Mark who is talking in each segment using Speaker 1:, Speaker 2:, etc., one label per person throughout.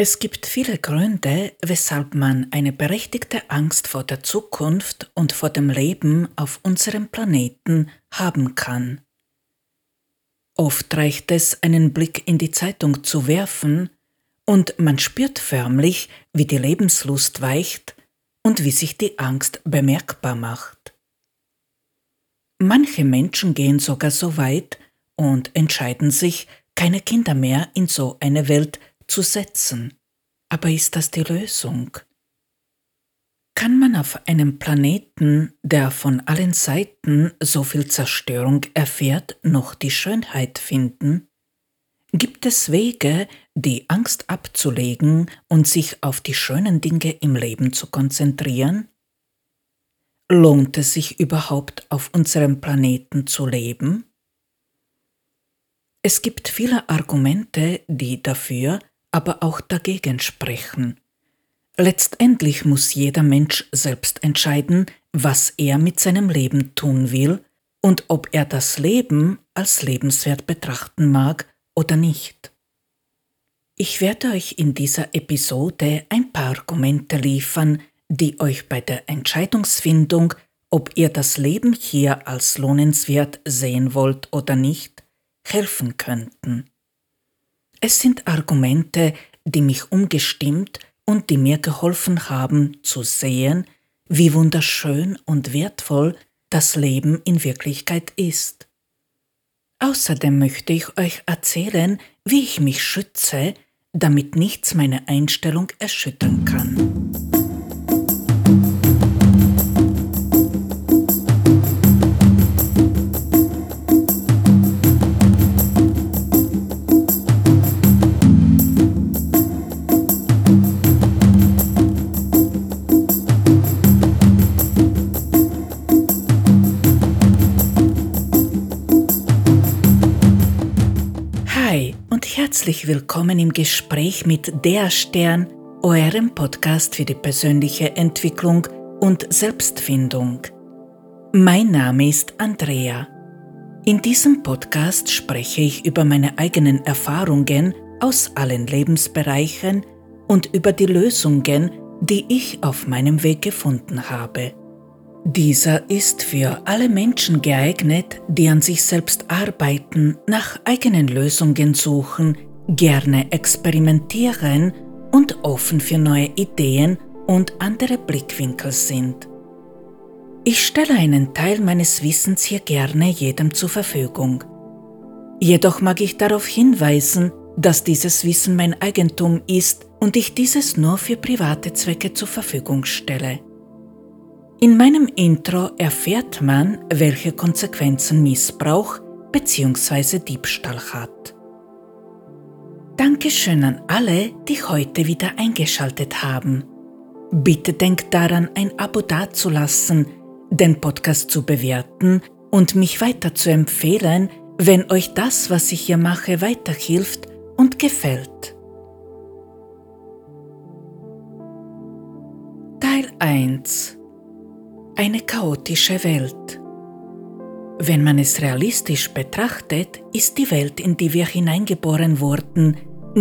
Speaker 1: Es gibt viele Gründe, weshalb man eine berechtigte Angst vor der Zukunft und vor dem Leben auf unserem Planeten haben kann. Oft reicht es, einen Blick in die Zeitung zu werfen, und man spürt förmlich, wie die Lebenslust weicht und wie sich die Angst bemerkbar macht. Manche Menschen gehen sogar so weit und entscheiden sich, keine Kinder mehr in so eine Welt zu setzen. Aber ist das die Lösung? Kann man auf einem Planeten, der von allen Seiten so viel Zerstörung erfährt, noch die Schönheit finden? Gibt es Wege, die Angst abzulegen und sich auf die schönen Dinge im Leben zu konzentrieren? Lohnt es sich überhaupt auf unserem Planeten zu leben? Es gibt viele Argumente, die dafür, aber auch dagegen sprechen. Letztendlich muss jeder Mensch selbst entscheiden, was er mit seinem Leben tun will und ob er das Leben als lebenswert betrachten mag oder nicht. Ich werde euch in dieser Episode ein paar Argumente liefern, die euch bei der Entscheidungsfindung, ob ihr das Leben hier als lohnenswert sehen wollt oder nicht, helfen könnten. Es sind Argumente, die mich umgestimmt und die mir geholfen haben zu sehen, wie wunderschön und wertvoll das Leben in Wirklichkeit ist. Außerdem möchte ich euch erzählen, wie ich mich schütze, damit nichts meine Einstellung erschüttern kann. Herzlich willkommen im Gespräch mit Der Stern, eurem Podcast für die persönliche Entwicklung und Selbstfindung. Mein Name ist Andrea. In diesem Podcast spreche ich über meine eigenen Erfahrungen aus allen Lebensbereichen und über die Lösungen, die ich auf meinem Weg gefunden habe. Dieser ist für alle Menschen geeignet, die an sich selbst arbeiten, nach eigenen Lösungen suchen, gerne experimentieren und offen für neue Ideen und andere Blickwinkel sind. Ich stelle einen Teil meines Wissens hier gerne jedem zur Verfügung. Jedoch mag ich darauf hinweisen, dass dieses Wissen mein Eigentum ist und ich dieses nur für private Zwecke zur Verfügung stelle. In meinem Intro erfährt man, welche Konsequenzen Missbrauch bzw. Diebstahl hat. Dankeschön an alle, die heute wieder eingeschaltet haben. Bitte denkt daran, ein Abo dazulassen, den Podcast zu bewerten und mich weiter zu empfehlen, wenn euch das, was ich hier mache, weiterhilft und gefällt. Teil 1 Eine chaotische Welt Wenn man es realistisch betrachtet, ist die Welt, in die wir hineingeboren wurden,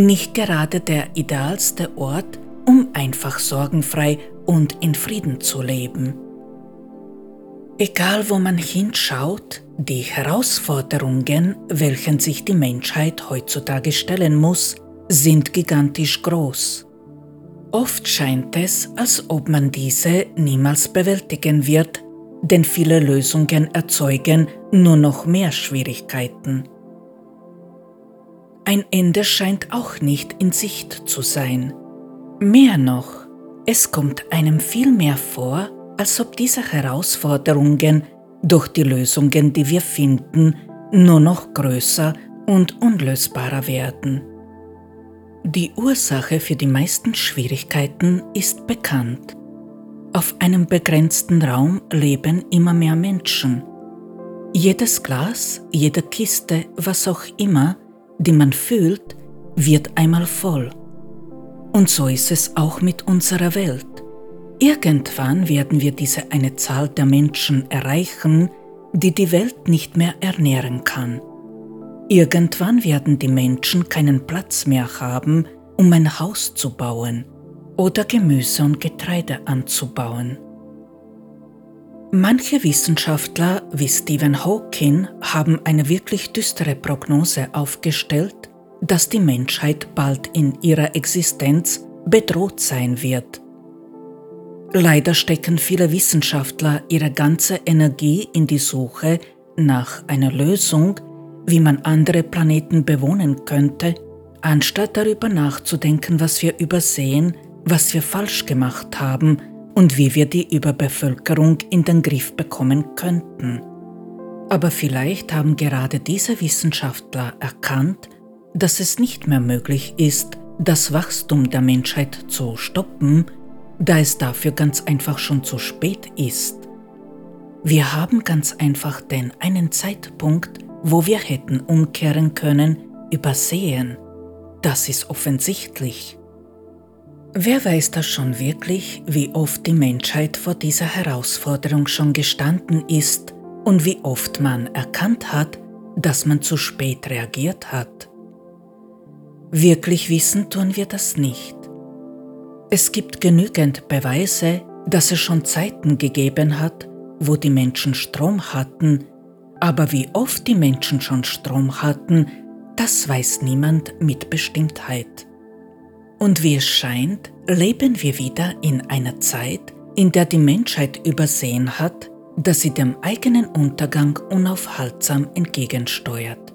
Speaker 1: nicht gerade der idealste Ort, um einfach sorgenfrei und in Frieden zu leben. Egal wo man hinschaut, die Herausforderungen, welchen sich die Menschheit heutzutage stellen muss, sind gigantisch groß. Oft scheint es, als ob man diese niemals bewältigen wird, denn viele Lösungen erzeugen nur noch mehr Schwierigkeiten. Ein Ende scheint auch nicht in Sicht zu sein. Mehr noch, es kommt einem viel mehr vor, als ob diese Herausforderungen durch die Lösungen, die wir finden, nur noch größer und unlösbarer werden. Die Ursache für die meisten Schwierigkeiten ist bekannt. Auf einem begrenzten Raum leben immer mehr Menschen. Jedes Glas, jede Kiste, was auch immer, die man fühlt, wird einmal voll. Und so ist es auch mit unserer Welt. Irgendwann werden wir diese eine Zahl der Menschen erreichen, die die Welt nicht mehr ernähren kann. Irgendwann werden die Menschen keinen Platz mehr haben, um ein Haus zu bauen oder Gemüse und Getreide anzubauen. Manche Wissenschaftler wie Stephen Hawking haben eine wirklich düstere Prognose aufgestellt, dass die Menschheit bald in ihrer Existenz bedroht sein wird. Leider stecken viele Wissenschaftler ihre ganze Energie in die Suche nach einer Lösung, wie man andere Planeten bewohnen könnte, anstatt darüber nachzudenken, was wir übersehen, was wir falsch gemacht haben und wie wir die Überbevölkerung in den Griff bekommen könnten. Aber vielleicht haben gerade diese Wissenschaftler erkannt, dass es nicht mehr möglich ist, das Wachstum der Menschheit zu stoppen, da es dafür ganz einfach schon zu spät ist. Wir haben ganz einfach den einen Zeitpunkt, wo wir hätten umkehren können, übersehen. Das ist offensichtlich. Wer weiß das schon wirklich, wie oft die Menschheit vor dieser Herausforderung schon gestanden ist und wie oft man erkannt hat, dass man zu spät reagiert hat. Wirklich wissen tun wir das nicht. Es gibt genügend Beweise, dass es schon Zeiten gegeben hat, wo die Menschen Strom hatten, aber wie oft die Menschen schon Strom hatten, das weiß niemand mit Bestimmtheit. Und wie es scheint, leben wir wieder in einer Zeit, in der die Menschheit übersehen hat, dass sie dem eigenen Untergang unaufhaltsam entgegensteuert.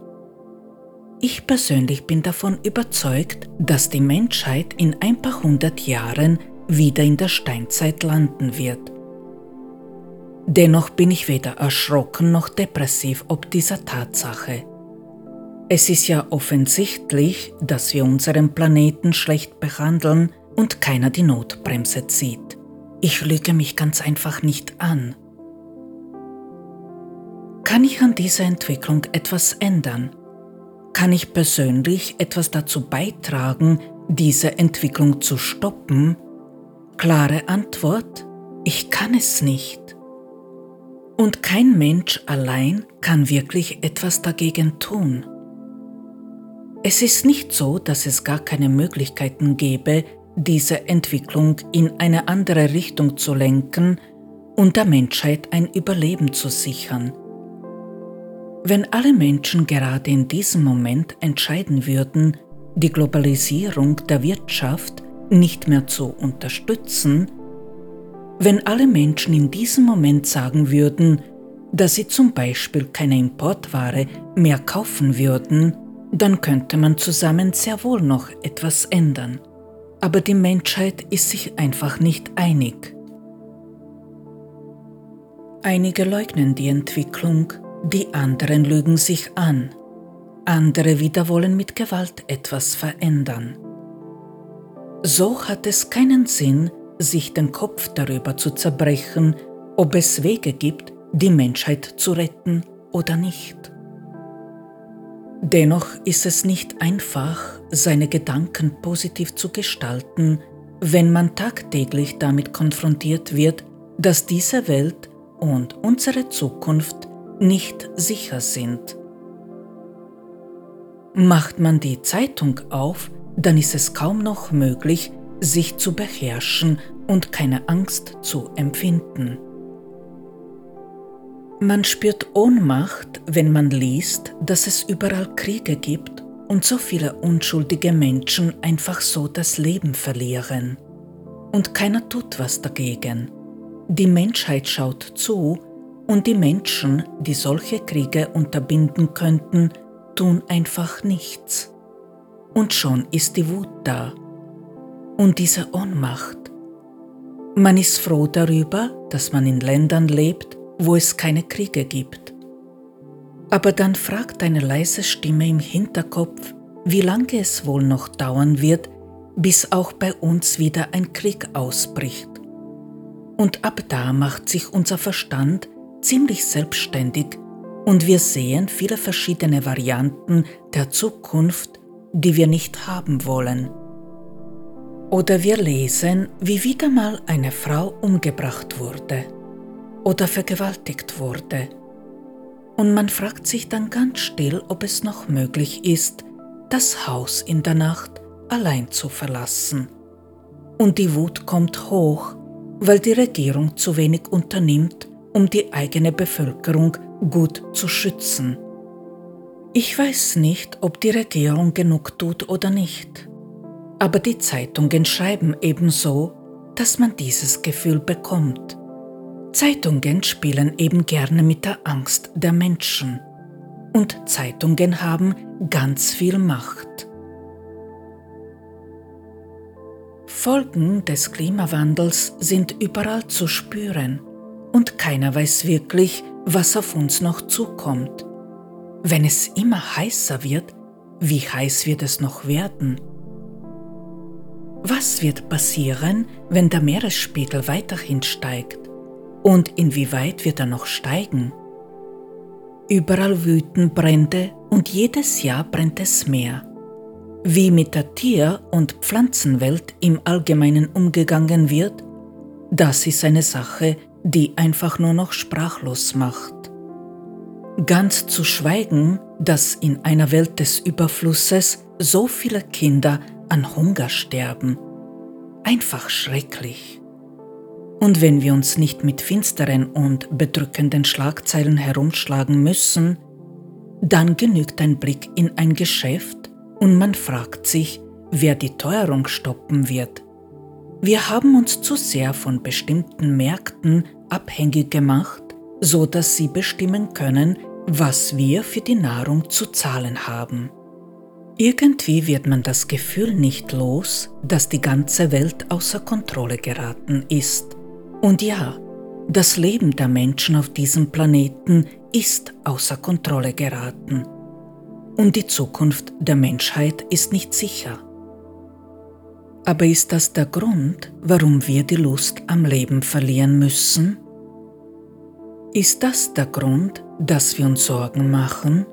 Speaker 1: Ich persönlich bin davon überzeugt, dass die Menschheit in ein paar hundert Jahren wieder in der Steinzeit landen wird Dennoch bin ich weder erschrocken noch depressiv ob dieser Tatsache. Es ist ja offensichtlich, dass wir unseren Planeten schlecht behandeln und keiner die Notbremse zieht. Ich lüge mich ganz einfach nicht an. Kann ich an dieser Entwicklung etwas ändern? Kann ich persönlich etwas dazu beitragen, diese Entwicklung zu stoppen? Klare Antwort, ich kann es nicht. Und kein Mensch allein kann wirklich etwas dagegen tun. Es ist nicht so, dass es gar keine Möglichkeiten gäbe, diese Entwicklung in eine andere Richtung zu lenken und der Menschheit ein Überleben zu sichern. Wenn alle Menschen gerade in diesem Moment entscheiden würden, die Globalisierung der Wirtschaft nicht mehr zu unterstützen, wenn alle Menschen in diesem Moment sagen würden, dass sie zum Beispiel keine Importware mehr kaufen würden, dann könnte man zusammen sehr wohl noch etwas ändern. Aber die Menschheit ist sich einfach nicht einig. Einige leugnen die Entwicklung, die anderen lügen sich an, andere wieder wollen mit Gewalt etwas verändern. So hat es keinen Sinn, sich den Kopf darüber zu zerbrechen, ob es Wege gibt, die Menschheit zu retten oder nicht. Dennoch ist es nicht einfach, seine Gedanken positiv zu gestalten, wenn man tagtäglich damit konfrontiert wird, dass diese Welt und unsere Zukunft nicht sicher sind. Macht man die Zeitung auf, dann ist es kaum noch möglich, sich zu beherrschen und keine Angst zu empfinden. Man spürt Ohnmacht, wenn man liest, dass es überall Kriege gibt und so viele unschuldige Menschen einfach so das Leben verlieren. Und keiner tut was dagegen. Die Menschheit schaut zu und die Menschen, die solche Kriege unterbinden könnten, tun einfach nichts. Und schon ist die Wut da und diese Ohnmacht. Man ist froh darüber, dass man in Ländern lebt, wo es keine Kriege gibt. Aber dann fragt eine leise Stimme im Hinterkopf, wie lange es wohl noch dauern wird, bis auch bei uns wieder ein Krieg ausbricht. Und ab da macht sich unser Verstand ziemlich selbstständig und wir sehen viele verschiedene Varianten der Zukunft, die wir nicht haben wollen. Oder wir lesen, wie wieder mal eine Frau umgebracht wurde oder vergewaltigt wurde. Und man fragt sich dann ganz still, ob es noch möglich ist, das Haus in der Nacht allein zu verlassen. Und die Wut kommt hoch, weil die Regierung zu wenig unternimmt, um die eigene Bevölkerung gut zu schützen. Ich weiß nicht, ob die Regierung genug tut oder nicht, aber die Zeitungen schreiben ebenso, dass man dieses Gefühl bekommt. Zeitungen spielen eben gerne mit der Angst der Menschen und Zeitungen haben ganz viel Macht. Folgen des Klimawandels sind überall zu spüren und keiner weiß wirklich, was auf uns noch zukommt. Wenn es immer heißer wird, wie heiß wird es noch werden? Was wird passieren, wenn der Meeresspiegel weiterhin steigt? Und inwieweit wird er noch steigen? Überall wüten Brände und jedes Jahr brennt es mehr. Wie mit der Tier- und Pflanzenwelt im Allgemeinen umgegangen wird, das ist eine Sache, die einfach nur noch sprachlos macht. Ganz zu schweigen, dass in einer Welt des Überflusses so viele Kinder an Hunger sterben. Einfach schrecklich. Und wenn wir uns nicht mit finsteren und bedrückenden Schlagzeilen herumschlagen müssen, dann genügt ein Blick in ein Geschäft und man fragt sich, wer die Teuerung stoppen wird. Wir haben uns zu sehr von bestimmten Märkten abhängig gemacht, so dass sie bestimmen können, was wir für die Nahrung zu zahlen haben. Irgendwie wird man das Gefühl nicht los, dass die ganze Welt außer Kontrolle geraten ist. Und ja, das Leben der Menschen auf diesem Planeten ist außer Kontrolle geraten. Und die Zukunft der Menschheit ist nicht sicher. Aber ist das der Grund, warum wir die Lust am Leben verlieren müssen? Ist das der Grund, dass wir uns Sorgen machen?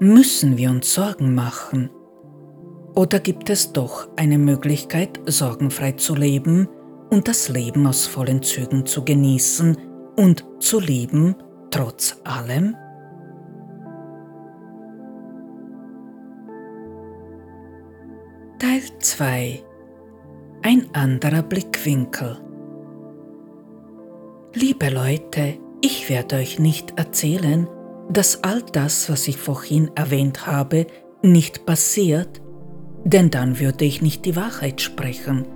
Speaker 1: Müssen wir uns Sorgen machen? Oder gibt es doch eine Möglichkeit, sorgenfrei zu leben und das Leben aus vollen Zügen zu genießen und zu lieben, trotz allem? Teil 2 Ein anderer Blickwinkel Liebe Leute, ich werde euch nicht erzählen, dass all das, was ich vorhin erwähnt habe, nicht passiert, denn dann würde ich nicht die Wahrheit sprechen.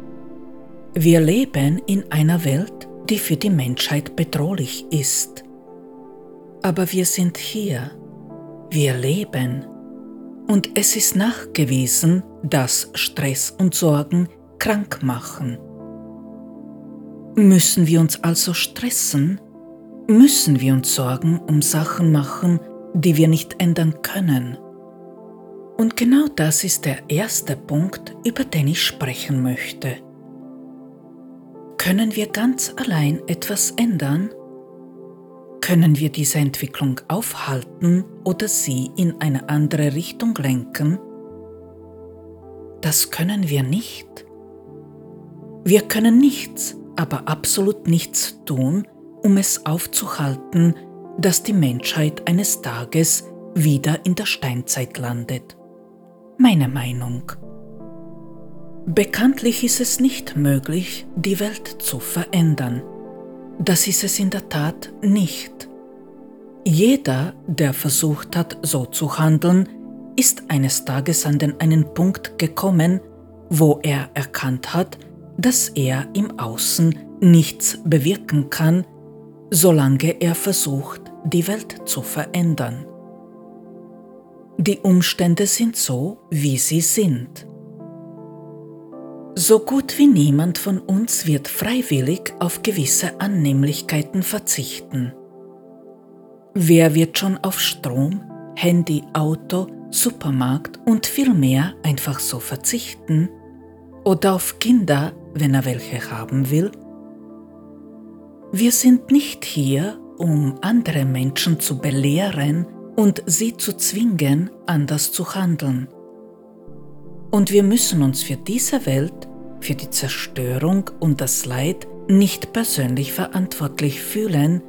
Speaker 1: Wir leben in einer Welt, die für die Menschheit bedrohlich ist. Aber wir sind hier, wir leben. Und es ist nachgewiesen, dass Stress und Sorgen krank machen. Müssen wir uns also stressen? Müssen wir uns Sorgen um Sachen machen, die wir nicht ändern können? Und genau das ist der erste Punkt, über den ich sprechen möchte. Können wir ganz allein etwas ändern? Können wir diese Entwicklung aufhalten oder sie in eine andere Richtung lenken? Das können wir nicht. Wir können nichts aber absolut nichts tun, um es aufzuhalten, dass die Menschheit eines Tages wieder in der Steinzeit landet. Meine Meinung. Bekanntlich ist es nicht möglich, die Welt zu verändern. Das ist es in der Tat nicht. Jeder, der versucht hat, so zu handeln, ist eines Tages an den einen Punkt gekommen, wo er erkannt hat, dass er im Außen nichts bewirken kann, solange er versucht, die Welt zu verändern. Die Umstände sind so, wie sie sind. So gut wie niemand von uns wird freiwillig auf gewisse Annehmlichkeiten verzichten. Wer wird schon auf Strom, Handy, Auto, Supermarkt und viel mehr einfach so verzichten? Oder auf Kinder, wenn er welche haben will? Wir sind nicht hier, um andere Menschen zu belehren und sie zu zwingen, anders zu handeln. Und wir müssen uns für diese Welt, für die Zerstörung und das Leid nicht persönlich verantwortlich fühlen,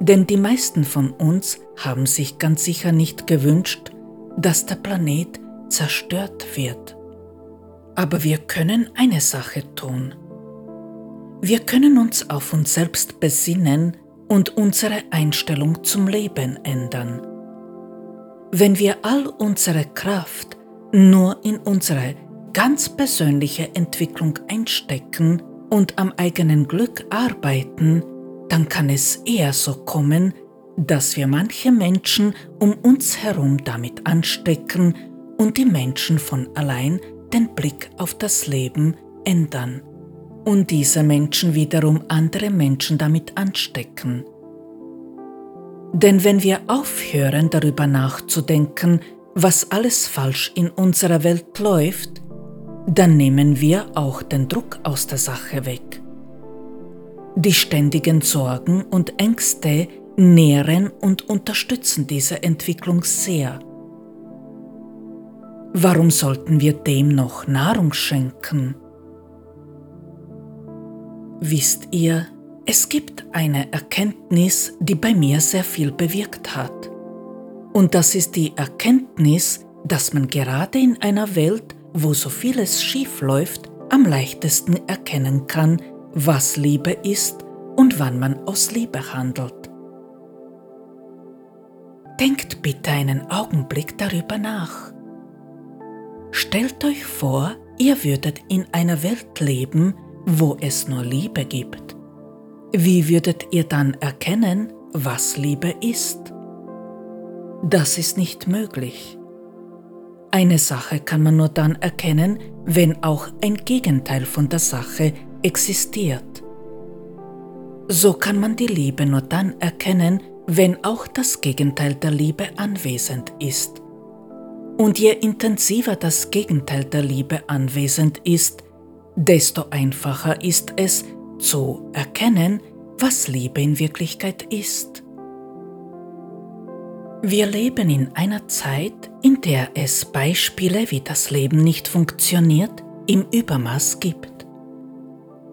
Speaker 1: denn die meisten von uns haben sich ganz sicher nicht gewünscht, dass der Planet zerstört wird. Aber wir können eine Sache tun. Wir können uns auf uns selbst besinnen und unsere Einstellung zum Leben ändern. Wenn wir all unsere Kraft nur in unsere ganz persönliche Entwicklung einstecken und am eigenen Glück arbeiten, dann kann es eher so kommen, dass wir manche Menschen um uns herum damit anstecken und die Menschen von allein den Blick auf das Leben ändern und diese Menschen wiederum andere Menschen damit anstecken. Denn wenn wir aufhören darüber nachzudenken, was alles falsch in unserer Welt läuft, dann nehmen wir auch den Druck aus der Sache weg. Die ständigen Sorgen und Ängste nähren und unterstützen diese Entwicklung sehr. Warum sollten wir dem noch Nahrung schenken? Wisst ihr, es gibt eine Erkenntnis, die bei mir sehr viel bewirkt hat. Und das ist die Erkenntnis, dass man gerade in einer Welt, wo so vieles schief läuft, am leichtesten erkennen kann, was Liebe ist und wann man aus Liebe handelt. Denkt bitte einen Augenblick darüber nach. Stellt euch vor, ihr würdet in einer Welt leben, wo es nur Liebe gibt. Wie würdet ihr dann erkennen, was Liebe ist? Das ist nicht möglich. Eine Sache kann man nur dann erkennen, wenn auch ein Gegenteil von der Sache existiert. So kann man die Liebe nur dann erkennen, wenn auch das Gegenteil der Liebe anwesend ist. Und je intensiver das Gegenteil der Liebe anwesend ist, desto einfacher ist es zu erkennen, was Liebe in Wirklichkeit ist. Wir leben in einer Zeit, in der es Beispiele, wie das Leben nicht funktioniert, im Übermaß gibt.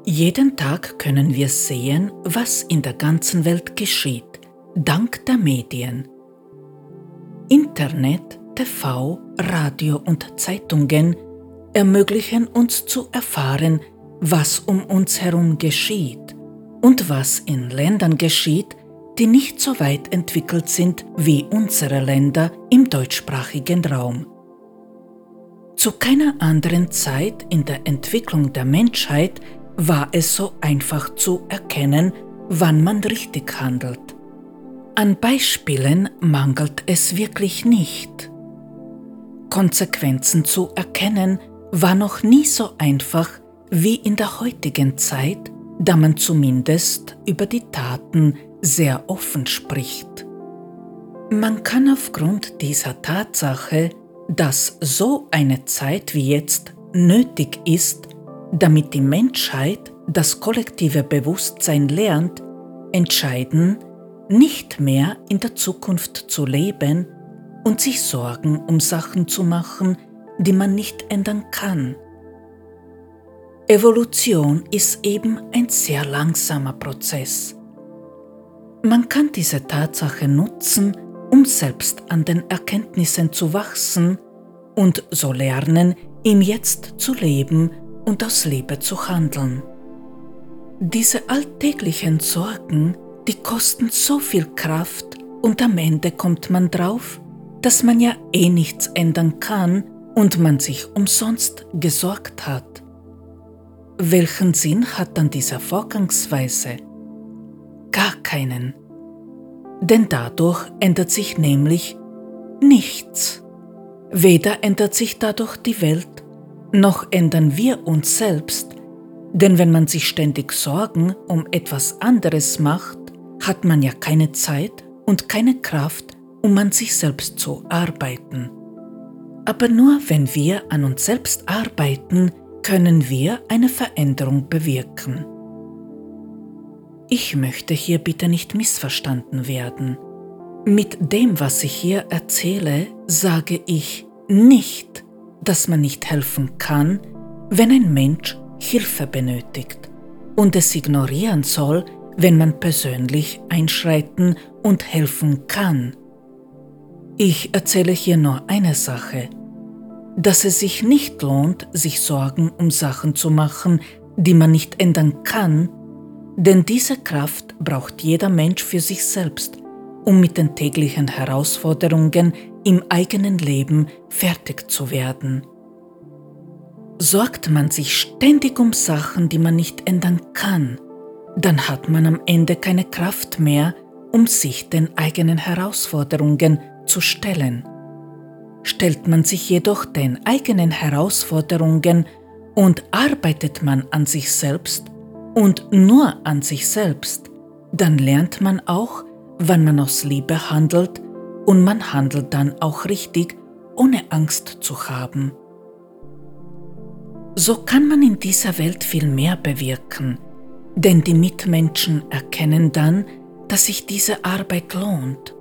Speaker 1: Jeden Tag können wir sehen, was in der ganzen Welt geschieht, dank der Medien. Internet, TV, Radio und Zeitungen ermöglichen uns zu erfahren, was um uns herum geschieht und was in Ländern geschieht, die nicht so weit entwickelt sind wie unsere Länder im deutschsprachigen Raum. Zu keiner anderen Zeit in der Entwicklung der Menschheit war es so einfach zu erkennen, wann man richtig handelt. An Beispielen mangelt es wirklich nicht. Konsequenzen zu erkennen war noch nie so einfach wie in der heutigen Zeit, da man zumindest über die Taten sehr offen spricht. Man kann aufgrund dieser Tatsache, dass so eine Zeit wie jetzt nötig ist, damit die Menschheit das kollektive Bewusstsein lernt, entscheiden, nicht mehr in der Zukunft zu leben und sich Sorgen um Sachen zu machen, die man nicht ändern kann. Evolution ist eben ein sehr langsamer Prozess. Man kann diese Tatsache nutzen, um selbst an den Erkenntnissen zu wachsen und so lernen, im Jetzt zu leben und aus Liebe zu handeln. Diese alltäglichen Sorgen, die kosten so viel Kraft und am Ende kommt man drauf, dass man ja eh nichts ändern kann und man sich umsonst gesorgt hat. Welchen Sinn hat dann diese Vorgangsweise? Gar keinen. Denn dadurch ändert sich nämlich nichts. Weder ändert sich dadurch die Welt, noch ändern wir uns selbst, denn wenn man sich ständig Sorgen um etwas anderes macht, hat man ja keine Zeit und keine Kraft, um an sich selbst zu arbeiten. Aber nur wenn wir an uns selbst arbeiten, können wir eine Veränderung bewirken. Ich möchte hier bitte nicht missverstanden werden. Mit dem, was ich hier erzähle, sage ich nicht, dass man nicht helfen kann, wenn ein Mensch Hilfe benötigt und es ignorieren soll, wenn man persönlich einschreiten und helfen kann. Ich erzähle hier nur eine Sache. dass es sich nicht lohnt, sich Sorgen um Sachen zu machen, die man nicht ändern kann, denn diese Kraft braucht jeder Mensch für sich selbst, um mit den täglichen Herausforderungen im eigenen Leben fertig zu werden. Sorgt man sich ständig um Sachen, die man nicht ändern kann, dann hat man am Ende keine Kraft mehr, um sich den eigenen Herausforderungen zu stellen. Stellt man sich jedoch den eigenen Herausforderungen und arbeitet man an sich selbst und nur an sich selbst, dann lernt man auch, wann man aus Liebe handelt und man handelt dann auch richtig, ohne Angst zu haben. So kann man in dieser Welt viel mehr bewirken, denn die Mitmenschen erkennen dann, dass sich diese Arbeit lohnt.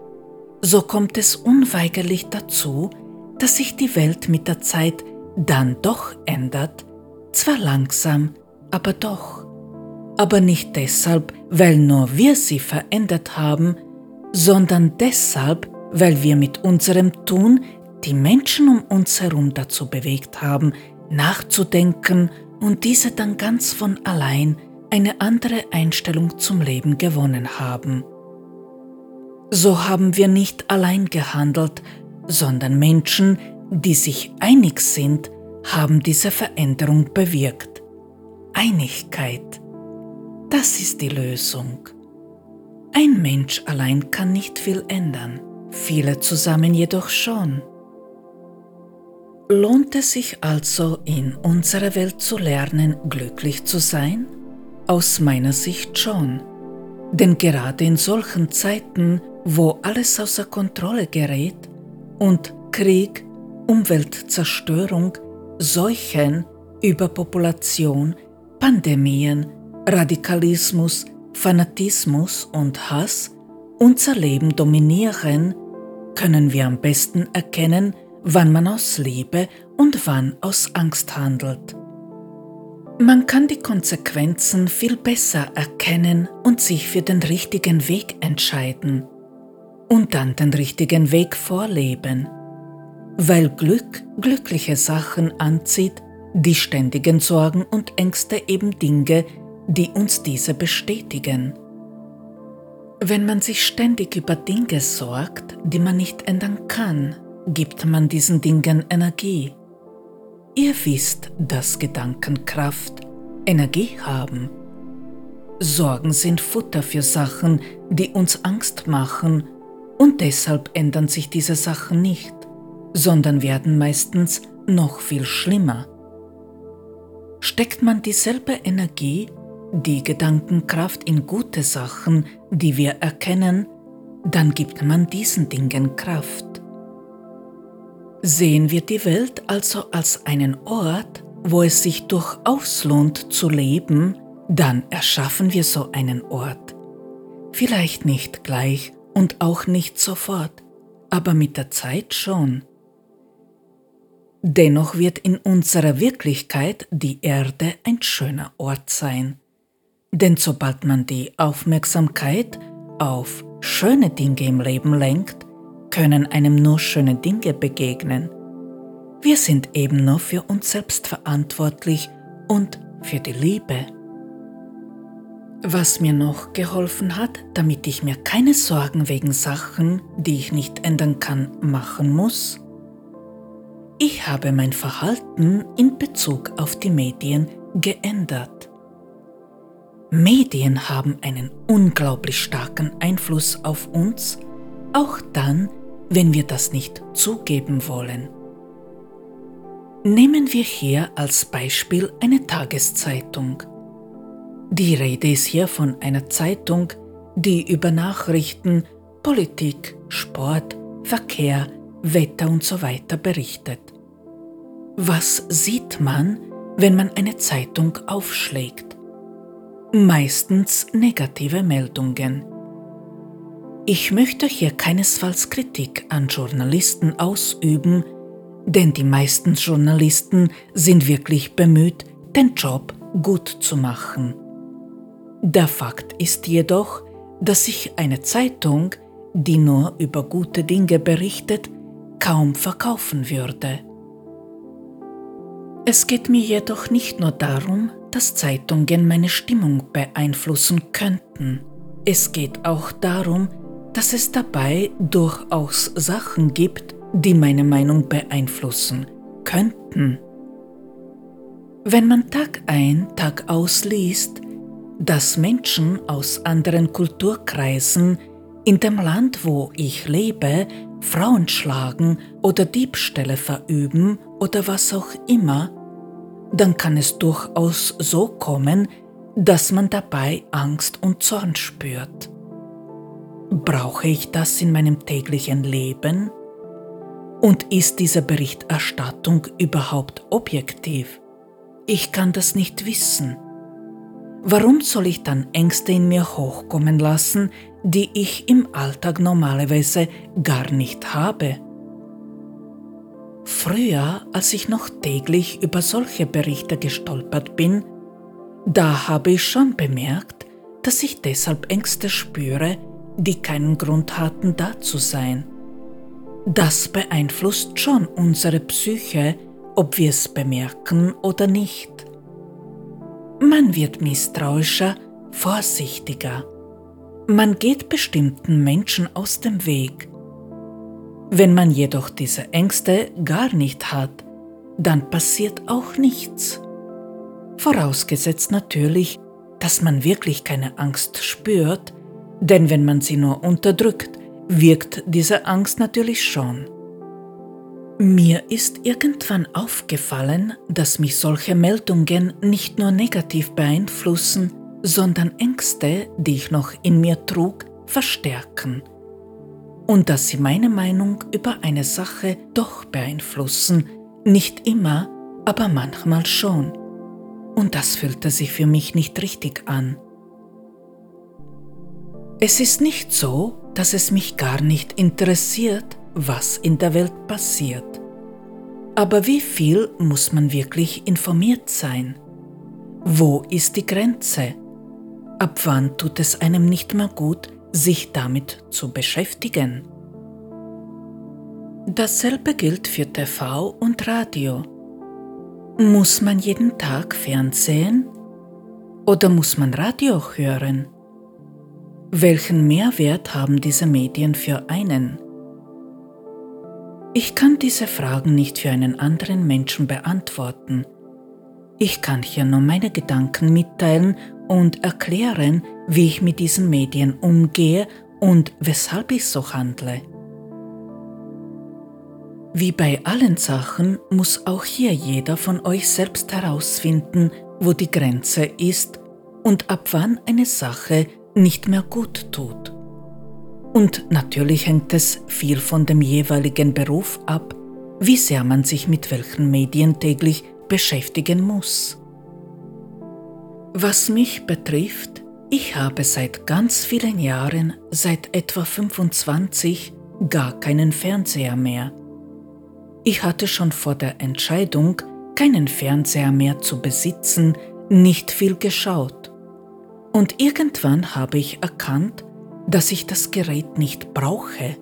Speaker 1: So kommt es unweigerlich dazu, dass sich die Welt mit der Zeit dann doch ändert, zwar langsam, aber doch. Aber nicht deshalb, weil nur wir sie verändert haben, sondern deshalb, weil wir mit unserem Tun die Menschen um uns herum dazu bewegt haben, nachzudenken und diese dann ganz von allein eine andere Einstellung zum Leben gewonnen haben. So haben wir nicht allein gehandelt, sondern Menschen, die sich einig sind, haben diese Veränderung bewirkt. Einigkeit, das ist die Lösung. Ein Mensch allein kann nicht viel ändern, viele zusammen jedoch schon. Lohnt es sich also in unserer Welt zu lernen, glücklich zu sein? Aus meiner Sicht schon. Denn gerade in solchen Zeiten, wo alles außer Kontrolle gerät und Krieg, Umweltzerstörung, Seuchen, Überpopulation, Pandemien, Radikalismus, Fanatismus und Hass unser Leben dominieren, können wir am besten erkennen, wann man aus Liebe und wann aus Angst handelt. Man kann die Konsequenzen viel besser erkennen und sich für den richtigen Weg entscheiden und dann den richtigen Weg vorleben, weil Glück glückliche Sachen anzieht, die ständigen Sorgen und Ängste eben Dinge, die uns diese bestätigen. Wenn man sich ständig über Dinge sorgt, die man nicht ändern kann, gibt man diesen Dingen Energie. Ihr wisst, dass Gedanken Kraft, Energie haben. Sorgen sind Futter für Sachen, die uns Angst machen, und deshalb ändern sich diese Sachen nicht, sondern werden meistens noch viel schlimmer. Steckt man dieselbe Energie, die Gedankenkraft in gute Sachen, die wir erkennen, dann gibt man diesen Dingen Kraft. Sehen wir die Welt also als einen Ort, wo es sich durchaus lohnt zu leben, dann erschaffen wir so einen Ort. Vielleicht nicht gleich und auch nicht sofort, aber mit der Zeit schon. Dennoch wird in unserer Wirklichkeit die Erde ein schöner Ort sein. Denn sobald man die Aufmerksamkeit auf schöne Dinge im Leben lenkt, können einem nur schöne Dinge begegnen. Wir sind eben nur für uns selbst verantwortlich und für die Liebe. Was mir noch geholfen hat, damit ich mir keine Sorgen wegen Sachen, die ich nicht ändern kann, machen muss, ich habe mein Verhalten in Bezug auf die Medien geändert. Medien haben einen unglaublich starken Einfluss auf uns, auch dann, wenn wir das nicht zugeben wollen. Nehmen wir hier als Beispiel eine Tageszeitung. Die Rede ist hier von einer Zeitung, die über Nachrichten, Politik, Sport, Verkehr, Wetter und so berichtet. Was sieht man, wenn man eine Zeitung aufschlägt? Meistens negative Meldungen. Ich möchte hier keinesfalls Kritik an Journalisten ausüben, denn die meisten Journalisten sind wirklich bemüht, den Job gut zu machen. Der Fakt ist jedoch, dass sich eine Zeitung, die nur über gute Dinge berichtet, kaum verkaufen würde. Es geht mir jedoch nicht nur darum, dass Zeitungen meine Stimmung beeinflussen könnten. Es geht auch darum, dass es dabei durchaus Sachen gibt, die meine Meinung beeinflussen könnten. Wenn man Tag ein, Tag aus liest, dass Menschen aus anderen Kulturkreisen in dem Land, wo ich lebe, Frauen schlagen oder Diebstähle verüben oder was auch immer, dann kann es durchaus so kommen, dass man dabei Angst und Zorn spürt. Brauche ich das in meinem täglichen Leben? Und ist diese Berichterstattung überhaupt objektiv? Ich kann das nicht wissen. Warum soll ich dann Ängste in mir hochkommen lassen, die ich im Alltag normalerweise gar nicht habe? Früher, als ich noch täglich über solche Berichte gestolpert bin, da habe ich schon bemerkt, dass ich deshalb Ängste spüre, die keinen Grund hatten, da zu sein. Das beeinflusst schon unsere Psyche, ob wir es bemerken oder nicht. Man wird misstrauischer, vorsichtiger. Man geht bestimmten Menschen aus dem Weg. Wenn man jedoch diese Ängste gar nicht hat, dann passiert auch nichts. Vorausgesetzt natürlich, dass man wirklich keine Angst spürt, denn wenn man sie nur unterdrückt, wirkt diese Angst natürlich schon. Mir ist irgendwann aufgefallen, dass mich solche Meldungen nicht nur negativ beeinflussen, sondern Ängste, die ich noch in mir trug, verstärken. Und dass sie meine Meinung über eine Sache doch beeinflussen, nicht immer, aber manchmal schon. Und das fühlte sich für mich nicht richtig an. Es ist nicht so, dass es mich gar nicht interessiert, was in der Welt passiert. Aber wie viel muss man wirklich informiert sein? Wo ist die Grenze? Ab wann tut es einem nicht mehr gut, sich damit zu beschäftigen? Dasselbe gilt für TV und Radio. Muss man jeden Tag Fernsehen? Oder muss man Radio hören? Welchen Mehrwert haben diese Medien für einen? Ich kann diese Fragen nicht für einen anderen Menschen beantworten. Ich kann hier nur meine Gedanken mitteilen und erklären, wie ich mit diesen Medien umgehe und weshalb ich so handle. Wie bei allen Sachen muss auch hier jeder von euch selbst herausfinden, wo die Grenze ist und ab wann eine Sache nicht mehr gut tut. Und natürlich hängt es viel von dem jeweiligen Beruf ab, wie sehr man sich mit welchen Medien täglich beschäftigen muss. Was mich betrifft, ich habe seit ganz vielen Jahren, seit etwa 25, gar keinen Fernseher mehr. Ich hatte schon vor der Entscheidung, keinen Fernseher mehr zu besitzen, nicht viel geschaut. Und irgendwann habe ich erkannt, dass ich das Gerät nicht brauche.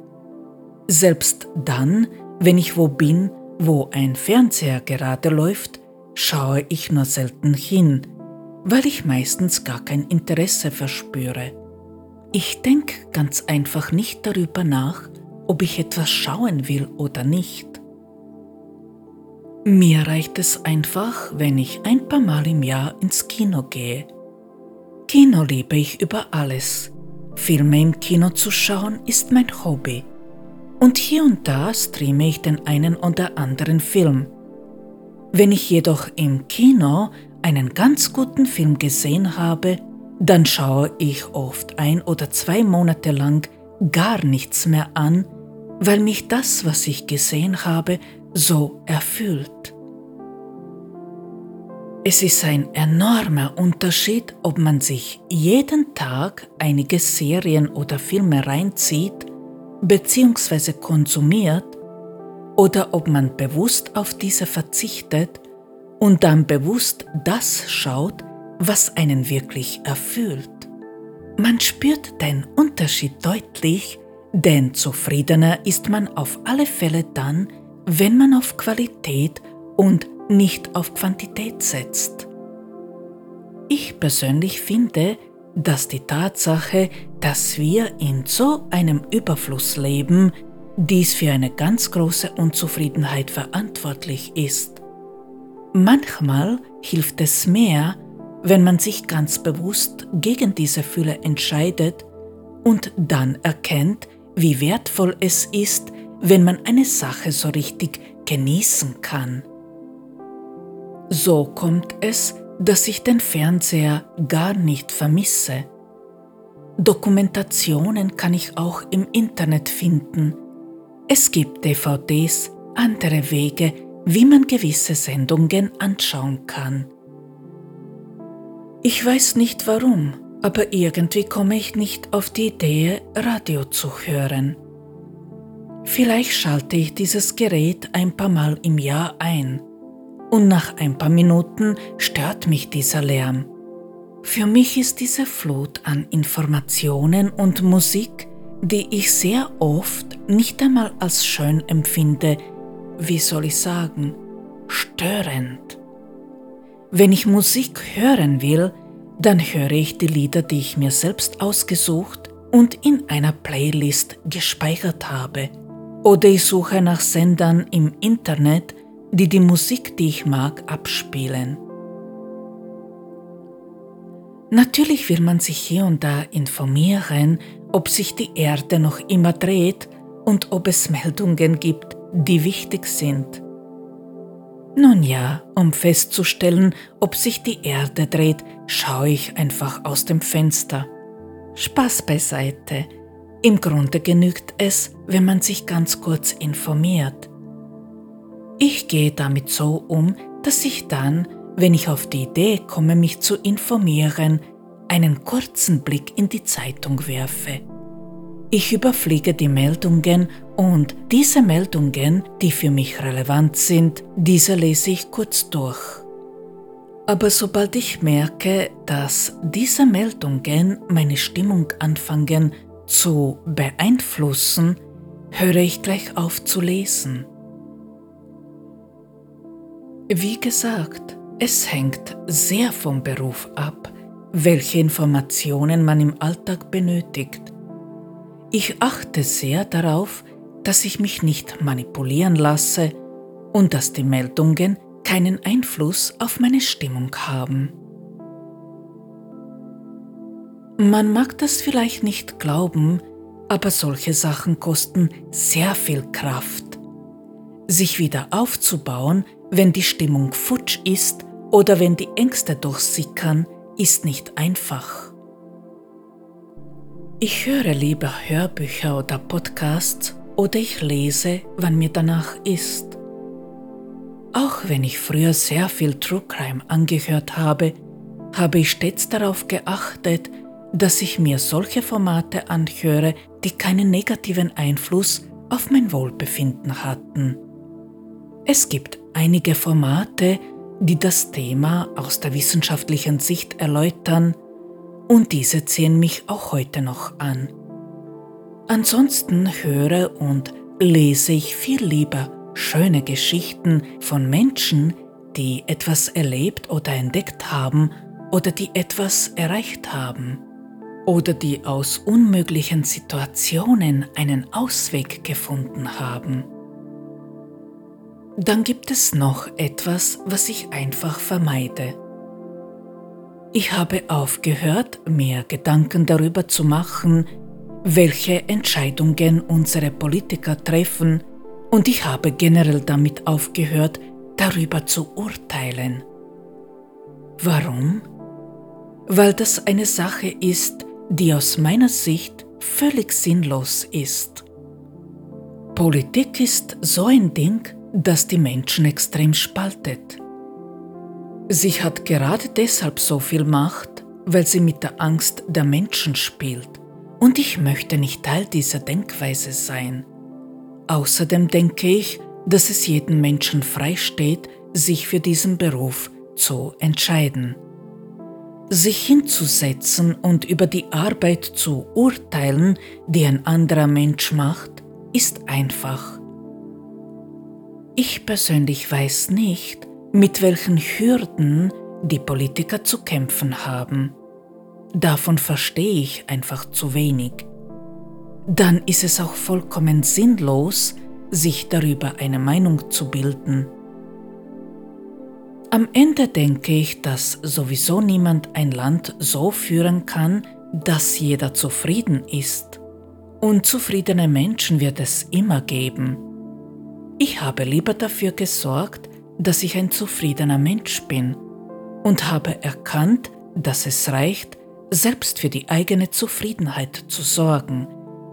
Speaker 1: Selbst dann, wenn ich wo bin, wo ein Fernseher gerade läuft, schaue ich nur selten hin, weil ich meistens gar kein Interesse verspüre. Ich denke ganz einfach nicht darüber nach, ob ich etwas schauen will oder nicht. Mir reicht es einfach, wenn ich ein paar Mal im Jahr ins Kino gehe. Kino liebe ich über alles, Filme im Kino zu schauen ist mein Hobby. Und hier und da streame ich den einen oder anderen Film. Wenn ich jedoch im Kino einen ganz guten Film gesehen habe, dann schaue ich oft ein oder zwei Monate lang gar nichts mehr an, weil mich das, was ich gesehen habe, so erfüllt. Es ist ein enormer Unterschied, ob man sich jeden Tag einige Serien oder Filme reinzieht bzw. konsumiert oder ob man bewusst auf diese verzichtet und dann bewusst das schaut, was einen wirklich erfüllt. Man spürt den Unterschied deutlich, denn zufriedener ist man auf alle Fälle dann, wenn man auf Qualität und nicht auf Quantität setzt. Ich persönlich finde, dass die Tatsache, dass wir in so einem Überfluss leben, dies für eine ganz große Unzufriedenheit verantwortlich ist. Manchmal hilft es mehr, wenn man sich ganz bewusst gegen diese Fülle entscheidet und dann erkennt, wie wertvoll es ist, wenn man eine Sache so richtig genießen kann. So kommt es, dass ich den Fernseher gar nicht vermisse. Dokumentationen kann ich auch im Internet finden. Es gibt DVDs, andere Wege, wie man gewisse Sendungen anschauen kann. Ich weiß nicht warum, aber irgendwie komme ich nicht auf die Idee, Radio zu hören. Vielleicht schalte ich dieses Gerät ein paar Mal im Jahr ein und nach ein paar Minuten stört mich dieser Lärm. Für mich ist diese Flut an Informationen und Musik, die ich sehr oft nicht einmal als schön empfinde, wie soll ich sagen, störend. Wenn ich Musik hören will, dann höre ich die Lieder, die ich mir selbst ausgesucht und in einer Playlist gespeichert habe. Oder ich suche nach Sendern im Internet, die die Musik, die ich mag, abspielen. Natürlich will man sich hier und da informieren, ob sich die Erde noch immer dreht und ob es Meldungen gibt, die wichtig sind. Nun ja, um festzustellen, ob sich die Erde dreht, schaue ich einfach aus dem Fenster. Spaß beiseite. Im Grunde genügt es, wenn man sich ganz kurz informiert. Ich gehe damit so um, dass ich dann, wenn ich auf die Idee komme, mich zu informieren, einen kurzen Blick in die Zeitung werfe. Ich überfliege die Meldungen und diese Meldungen, die für mich relevant sind, diese lese ich kurz durch. Aber sobald ich merke, dass diese Meldungen meine Stimmung anfangen zu beeinflussen, höre ich gleich auf zu lesen. Wie gesagt, es hängt sehr vom Beruf ab, welche Informationen man im Alltag benötigt. Ich achte sehr darauf, dass ich mich nicht manipulieren lasse und dass die Meldungen keinen Einfluss auf meine Stimmung haben. Man mag das vielleicht nicht glauben, aber solche Sachen kosten sehr viel Kraft. Sich wieder aufzubauen, wenn die Stimmung futsch ist oder wenn die Ängste durchsickern, ist nicht einfach. Ich höre lieber Hörbücher oder Podcasts oder ich lese, wann mir danach ist. Auch wenn ich früher sehr viel True Crime angehört habe, habe ich stets darauf geachtet, dass ich mir solche Formate anhöre, die keinen negativen Einfluss auf mein Wohlbefinden hatten. Es gibt einige Formate, die das Thema aus der wissenschaftlichen Sicht erläutern, und diese ziehen mich auch heute noch an. Ansonsten höre und lese ich viel lieber schöne Geschichten von Menschen, die etwas erlebt oder entdeckt haben oder die etwas erreicht haben oder die aus unmöglichen Situationen einen Ausweg gefunden haben. Dann gibt es noch etwas, was ich einfach vermeide. Ich habe aufgehört, mir Gedanken darüber zu machen, welche Entscheidungen unsere Politiker treffen, und ich habe generell damit aufgehört, darüber zu urteilen. Warum? Weil das eine Sache ist, die aus meiner Sicht völlig sinnlos ist. Politik ist so ein Ding, das die Menschen extrem spaltet. Sie hat gerade deshalb so viel Macht, weil sie mit der Angst der Menschen spielt. Und ich möchte nicht Teil dieser Denkweise sein. Außerdem denke ich, dass es jedem Menschen frei steht, sich für diesen Beruf zu entscheiden. Sich hinzusetzen und über die Arbeit zu urteilen, die ein anderer Mensch macht, ist einfach. Ich persönlich weiß nicht, mit welchen Hürden die Politiker zu kämpfen haben. Davon verstehe ich einfach zu wenig. Dann ist es auch vollkommen sinnlos, sich darüber eine Meinung zu bilden. Am Ende denke ich, dass sowieso niemand ein Land so führen kann, dass jeder zufrieden ist. Unzufriedene Menschen wird es immer geben. Ich habe lieber dafür gesorgt, dass ich ein zufriedener Mensch bin und habe erkannt, dass es reicht, selbst für die eigene Zufriedenheit zu sorgen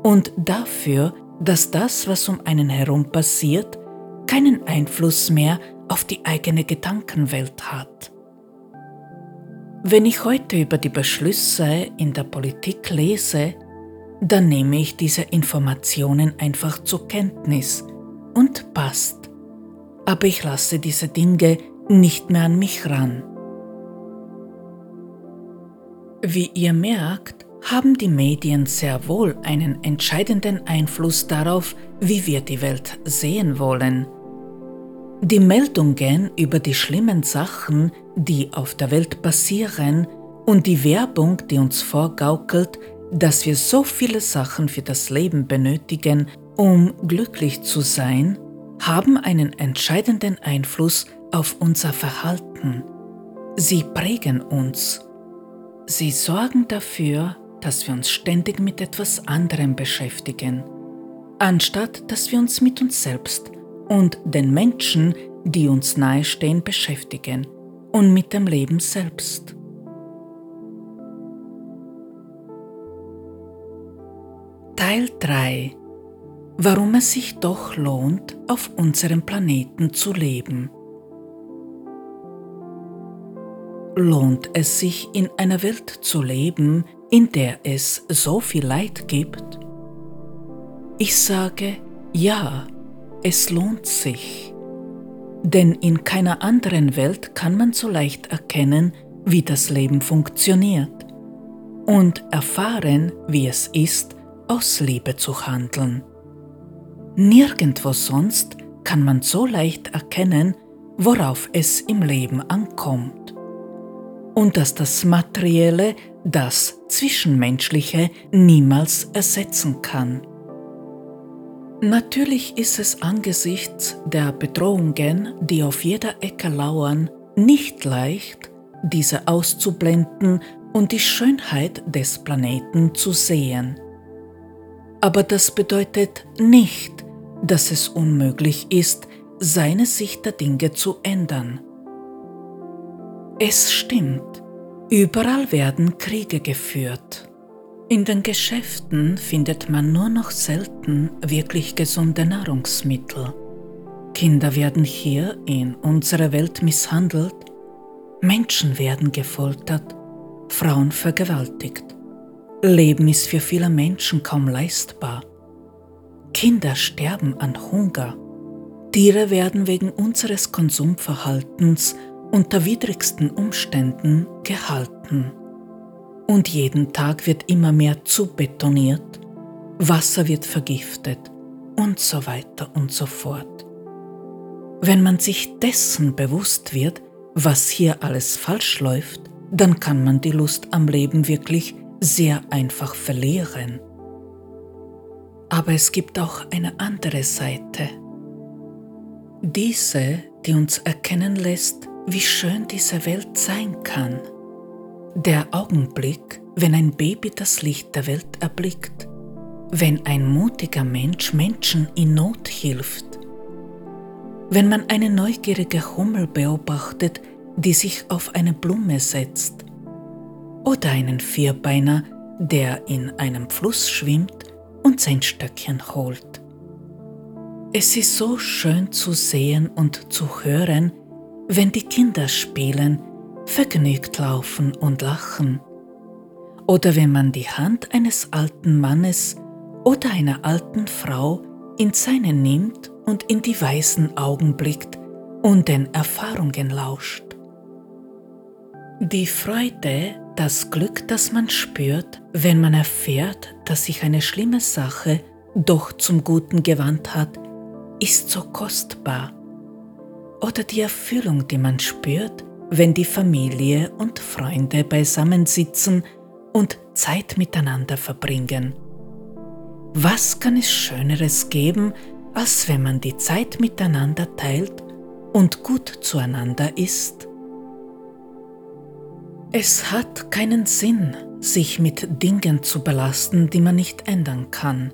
Speaker 1: und dafür, dass das, was um einen herum passiert, keinen Einfluss mehr auf die eigene Gedankenwelt hat. Wenn ich heute über die Beschlüsse in der Politik lese, dann nehme ich diese Informationen einfach zur Kenntnis und passt. Aber ich lasse diese Dinge nicht mehr an mich ran. Wie ihr merkt, haben die Medien sehr wohl einen entscheidenden Einfluss darauf, wie wir die Welt sehen wollen. Die Meldungen über die schlimmen Sachen, die auf der Welt passieren, und die Werbung, die uns vorgaukelt, dass wir so viele Sachen für das Leben benötigen, um glücklich zu sein, haben einen entscheidenden Einfluss auf unser Verhalten. Sie prägen uns. Sie sorgen dafür, dass wir uns ständig mit etwas anderem beschäftigen, anstatt dass wir uns mit uns selbst und den Menschen, die uns nahestehen, beschäftigen und mit dem Leben selbst. Teil 3 Warum es sich doch lohnt, auf unserem Planeten zu leben. Lohnt es sich in einer Welt zu leben, in der es so viel Leid gibt? Ich sage ja, es lohnt sich. Denn in keiner anderen Welt kann man so leicht erkennen, wie das Leben funktioniert und erfahren, wie es ist, aus Liebe zu handeln. Nirgendwo sonst kann man so leicht erkennen, worauf es im Leben ankommt und dass das Materielle das Zwischenmenschliche niemals ersetzen kann. Natürlich ist es angesichts der Bedrohungen, die auf jeder Ecke lauern, nicht leicht, diese auszublenden und die Schönheit des Planeten zu sehen. Aber das bedeutet nicht, dass es unmöglich ist, seine Sicht der Dinge zu ändern. Es stimmt, überall werden Kriege geführt. In den Geschäften findet man nur noch selten wirklich gesunde Nahrungsmittel. Kinder werden hier in unserer Welt misshandelt, Menschen werden gefoltert, Frauen vergewaltigt. Leben ist für viele Menschen kaum leistbar. Kinder sterben an Hunger. Tiere werden wegen unseres Konsumverhaltens unter widrigsten Umständen gehalten. Und jeden Tag wird immer mehr zubetoniert, Wasser wird vergiftet und so weiter und so fort. Wenn man sich dessen bewusst wird, was hier alles falsch läuft, dann kann man die Lust am Leben wirklich sehr einfach verlieren. Aber es gibt auch eine andere Seite. Diese, die uns erkennen lässt, wie schön diese Welt sein kann. Der Augenblick, wenn ein Baby das Licht der Welt erblickt, wenn ein mutiger Mensch Menschen in Not hilft, wenn man eine neugierige Hummel beobachtet, die sich auf eine Blume setzt, oder einen Vierbeiner, der in einem Fluss schwimmt und sein Stöckchen holt. Es ist so schön zu sehen und zu hören, wenn die Kinder spielen, vergnügt laufen und lachen, oder wenn man die Hand eines alten Mannes oder einer alten Frau in seine nimmt und in die weißen Augen blickt und den Erfahrungen lauscht. Die Freude, das Glück, das man spürt, wenn man erfährt, dass sich eine schlimme Sache doch zum Guten gewandt hat, ist so kostbar oder die Erfüllung, die man spürt, wenn die Familie und Freunde beisammensitzen und Zeit miteinander verbringen. Was kann es Schöneres geben, als wenn man die Zeit miteinander teilt und gut zueinander ist? Es hat keinen Sinn, sich mit Dingen zu belasten, die man nicht ändern kann.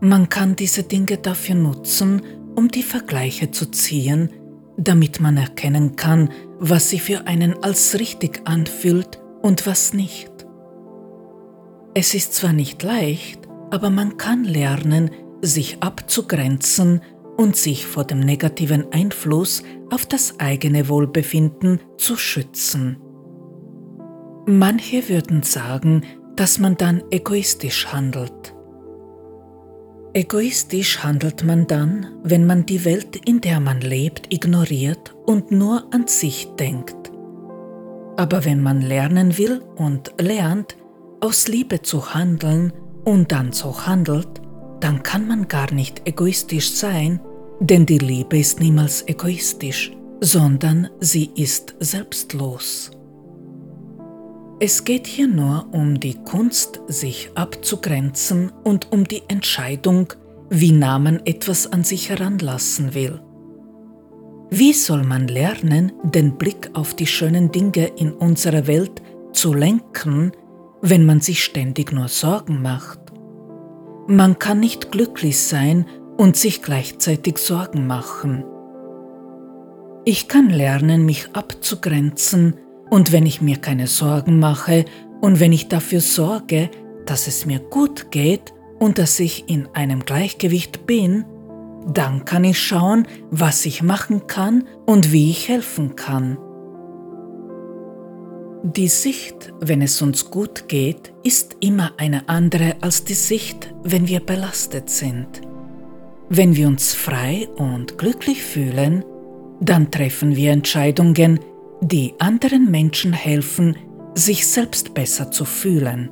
Speaker 1: Man kann diese Dinge dafür nutzen, um die Vergleiche zu ziehen, damit man erkennen kann, was sich für einen als richtig anfühlt und was nicht. Es ist zwar nicht leicht, aber man kann lernen, sich abzugrenzen und sich vor dem negativen Einfluss auf das eigene Wohlbefinden zu schützen. Manche würden sagen, dass man dann egoistisch handelt. Egoistisch handelt man dann, wenn man die Welt, in der man lebt, ignoriert und nur an sich denkt. Aber wenn man lernen will und lernt, aus Liebe zu handeln und dann so handelt, dann kann man gar nicht egoistisch sein, denn die Liebe ist niemals egoistisch, sondern sie ist selbstlos. Es geht hier nur um die Kunst, sich abzugrenzen und um die Entscheidung, wie nah man etwas an sich heranlassen will. Wie soll man lernen, den Blick auf die schönen Dinge in unserer Welt zu lenken, wenn man sich ständig nur Sorgen macht? Man kann nicht glücklich sein und sich gleichzeitig Sorgen machen. Ich kann lernen, mich abzugrenzen, und wenn ich mir keine Sorgen mache und wenn ich dafür sorge, dass es mir gut geht und dass ich in einem Gleichgewicht bin, dann kann ich schauen, was ich machen kann und wie ich helfen kann. Die Sicht, wenn es uns gut geht, ist immer eine andere als die Sicht, wenn wir belastet sind. Wenn wir uns frei und glücklich fühlen, dann treffen wir Entscheidungen, die anderen Menschen helfen, sich selbst besser zu fühlen.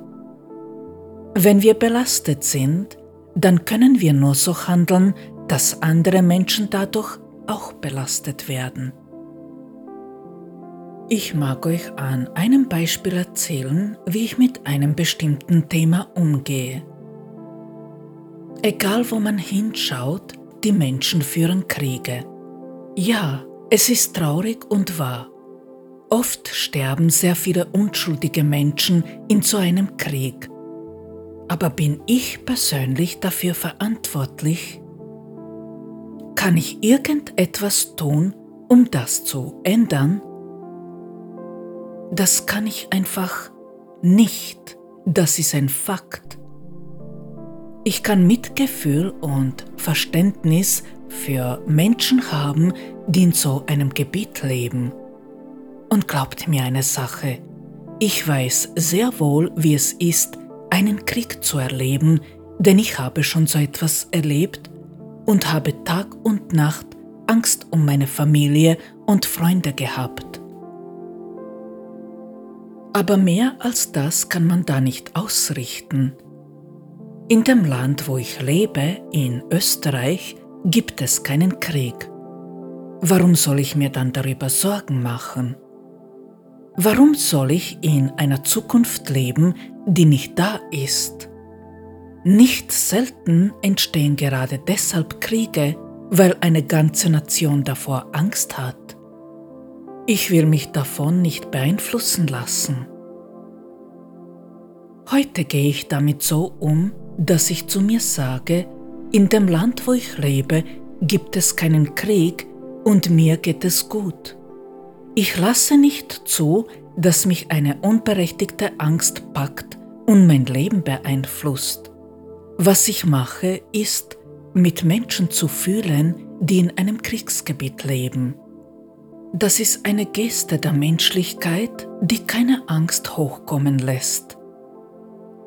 Speaker 1: Wenn wir belastet sind, dann können wir nur so handeln, dass andere Menschen dadurch auch belastet werden. Ich mag euch an einem Beispiel erzählen, wie ich mit einem bestimmten Thema umgehe. Egal wo man hinschaut, die Menschen führen Kriege. Ja, es ist traurig und wahr. Oft sterben sehr viele unschuldige Menschen in so einem Krieg. Aber bin ich persönlich dafür verantwortlich? Kann ich irgendetwas tun, um das zu ändern? Das kann ich einfach nicht. Das ist ein Fakt. Ich kann Mitgefühl und Verständnis für Menschen haben, die in so einem Gebiet leben und glaubt mir eine Sache, ich weiß sehr wohl, wie es ist, einen Krieg zu erleben, denn ich habe schon so etwas erlebt und habe Tag und Nacht Angst um meine Familie und Freunde gehabt. Aber mehr als das kann man da nicht ausrichten. In dem Land, wo ich lebe, in Österreich, gibt es keinen Krieg. Warum soll ich mir dann darüber Sorgen machen? Warum soll ich in einer Zukunft leben, die nicht da ist? Nicht selten entstehen gerade deshalb Kriege, weil eine ganze Nation davor Angst hat. Ich will mich davon nicht beeinflussen lassen. Heute gehe ich damit so um, dass ich zu mir sage, in dem Land, wo ich lebe, gibt es keinen Krieg und mir geht es gut. Ich lasse nicht zu, dass mich eine unberechtigte Angst packt und mein Leben beeinflusst. Was ich mache, ist, mit Menschen zu fühlen, die in einem Kriegsgebiet leben. Das ist eine Geste der Menschlichkeit, die keine Angst hochkommen lässt.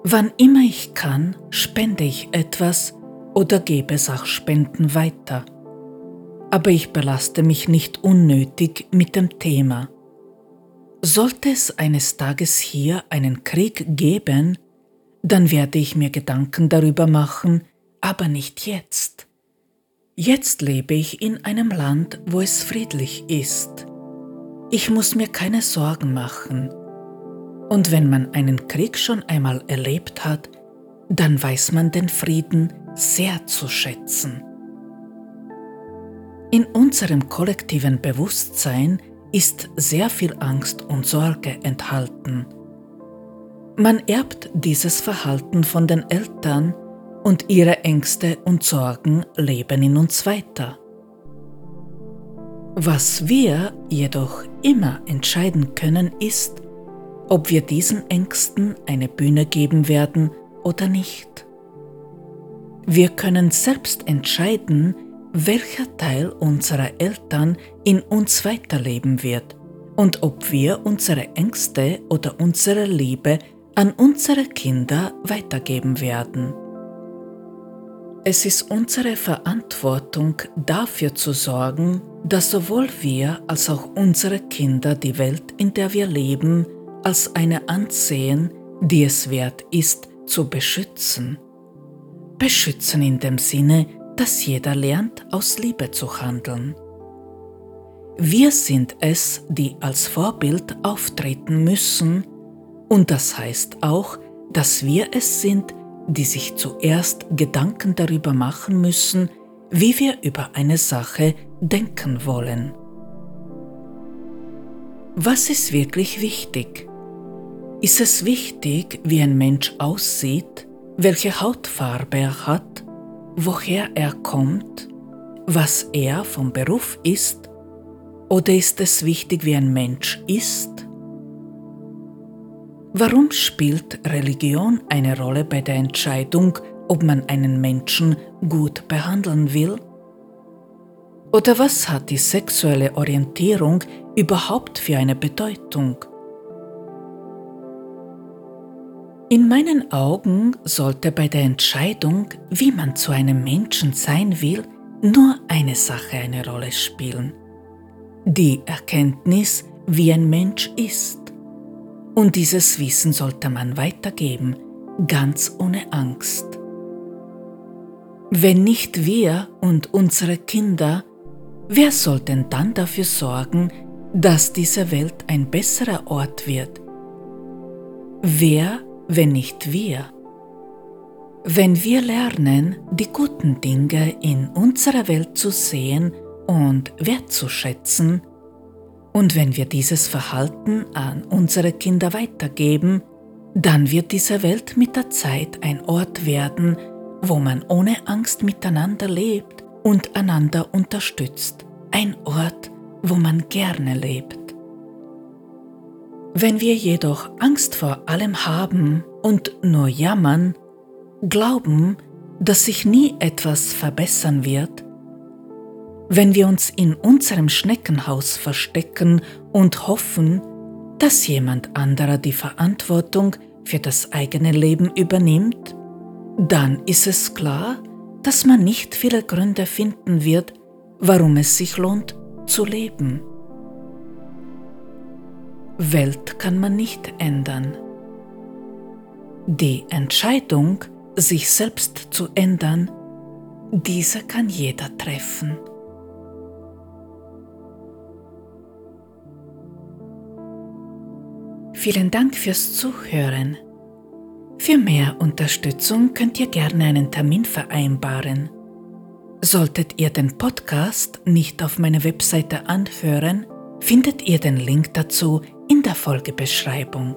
Speaker 1: Wann immer ich kann, spende ich etwas oder gebe Sachspenden weiter aber ich belaste mich nicht unnötig mit dem Thema. Sollte es eines Tages hier einen Krieg geben, dann werde ich mir Gedanken darüber machen, aber nicht jetzt. Jetzt lebe ich in einem Land, wo es friedlich ist. Ich muss mir keine Sorgen machen. Und wenn man einen Krieg schon einmal erlebt hat, dann weiß man den Frieden sehr zu schätzen. In unserem kollektiven Bewusstsein ist sehr viel Angst und Sorge enthalten. Man erbt dieses Verhalten von den Eltern und ihre Ängste und Sorgen leben in uns weiter. Was wir jedoch immer entscheiden können, ist, ob wir diesen Ängsten eine Bühne geben werden oder nicht. Wir können selbst entscheiden, welcher Teil unserer Eltern in uns weiterleben wird und ob wir unsere Ängste oder unsere Liebe an unsere Kinder weitergeben werden. Es ist unsere Verantwortung, dafür zu sorgen, dass sowohl wir als auch unsere Kinder die Welt, in der wir leben, als eine ansehen, die es wert ist, zu beschützen. Beschützen in dem Sinne, dass jeder lernt, aus Liebe zu handeln. Wir sind es, die als Vorbild auftreten müssen, und das heißt auch, dass wir es sind, die sich zuerst Gedanken darüber machen müssen, wie wir über eine Sache denken wollen. Was ist wirklich wichtig? Ist es wichtig, wie ein Mensch aussieht, welche Hautfarbe er hat, woher er kommt, was er vom Beruf ist, oder ist es wichtig, wie ein Mensch ist? Warum spielt Religion eine Rolle bei der Entscheidung, ob man einen Menschen gut behandeln will? Oder was hat die sexuelle Orientierung überhaupt für eine Bedeutung? In meinen Augen sollte bei der Entscheidung, wie man zu einem Menschen sein will, nur eine Sache eine Rolle spielen. Die Erkenntnis, wie ein Mensch ist. Und dieses Wissen sollte man weitergeben, ganz ohne Angst. Wenn nicht wir und unsere Kinder, wer soll denn dann dafür sorgen, dass diese Welt ein besserer Ort wird? Wer wenn nicht wir? Wenn wir lernen, die guten Dinge in unserer Welt zu sehen und wertzuschätzen, und wenn wir dieses Verhalten an unsere Kinder weitergeben, dann wird diese Welt mit der Zeit ein Ort werden, wo man ohne Angst miteinander lebt und einander unterstützt, ein Ort, wo man gerne lebt. Wenn wir jedoch Angst vor allem haben und nur jammern, glauben, dass sich nie etwas verbessern wird, wenn wir uns in unserem Schneckenhaus verstecken und hoffen, dass jemand anderer die Verantwortung für das eigene Leben übernimmt, dann ist es klar, dass man nicht viele Gründe finden wird, warum es sich lohnt zu leben. Welt kann man nicht ändern. Die Entscheidung, sich selbst zu ändern, diese kann jeder treffen. Vielen Dank fürs Zuhören. Für mehr Unterstützung könnt ihr gerne einen Termin vereinbaren. Solltet ihr den Podcast nicht auf meiner Webseite anhören, findet ihr den Link dazu in der Folgebeschreibung.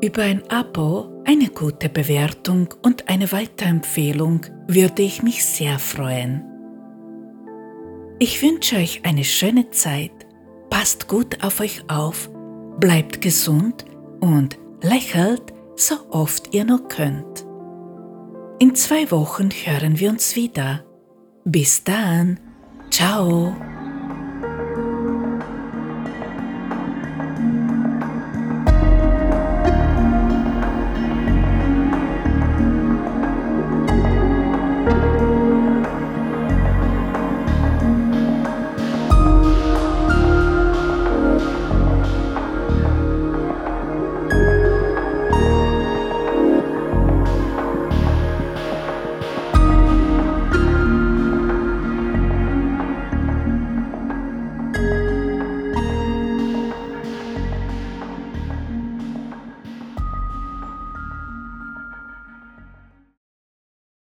Speaker 1: Über ein Abo, eine gute Bewertung und eine Weiterempfehlung würde ich mich sehr freuen. Ich wünsche euch eine schöne Zeit, passt gut auf euch auf, bleibt gesund und lächelt so oft ihr nur könnt. In zwei Wochen hören wir uns wieder. Bis dann. Ciao.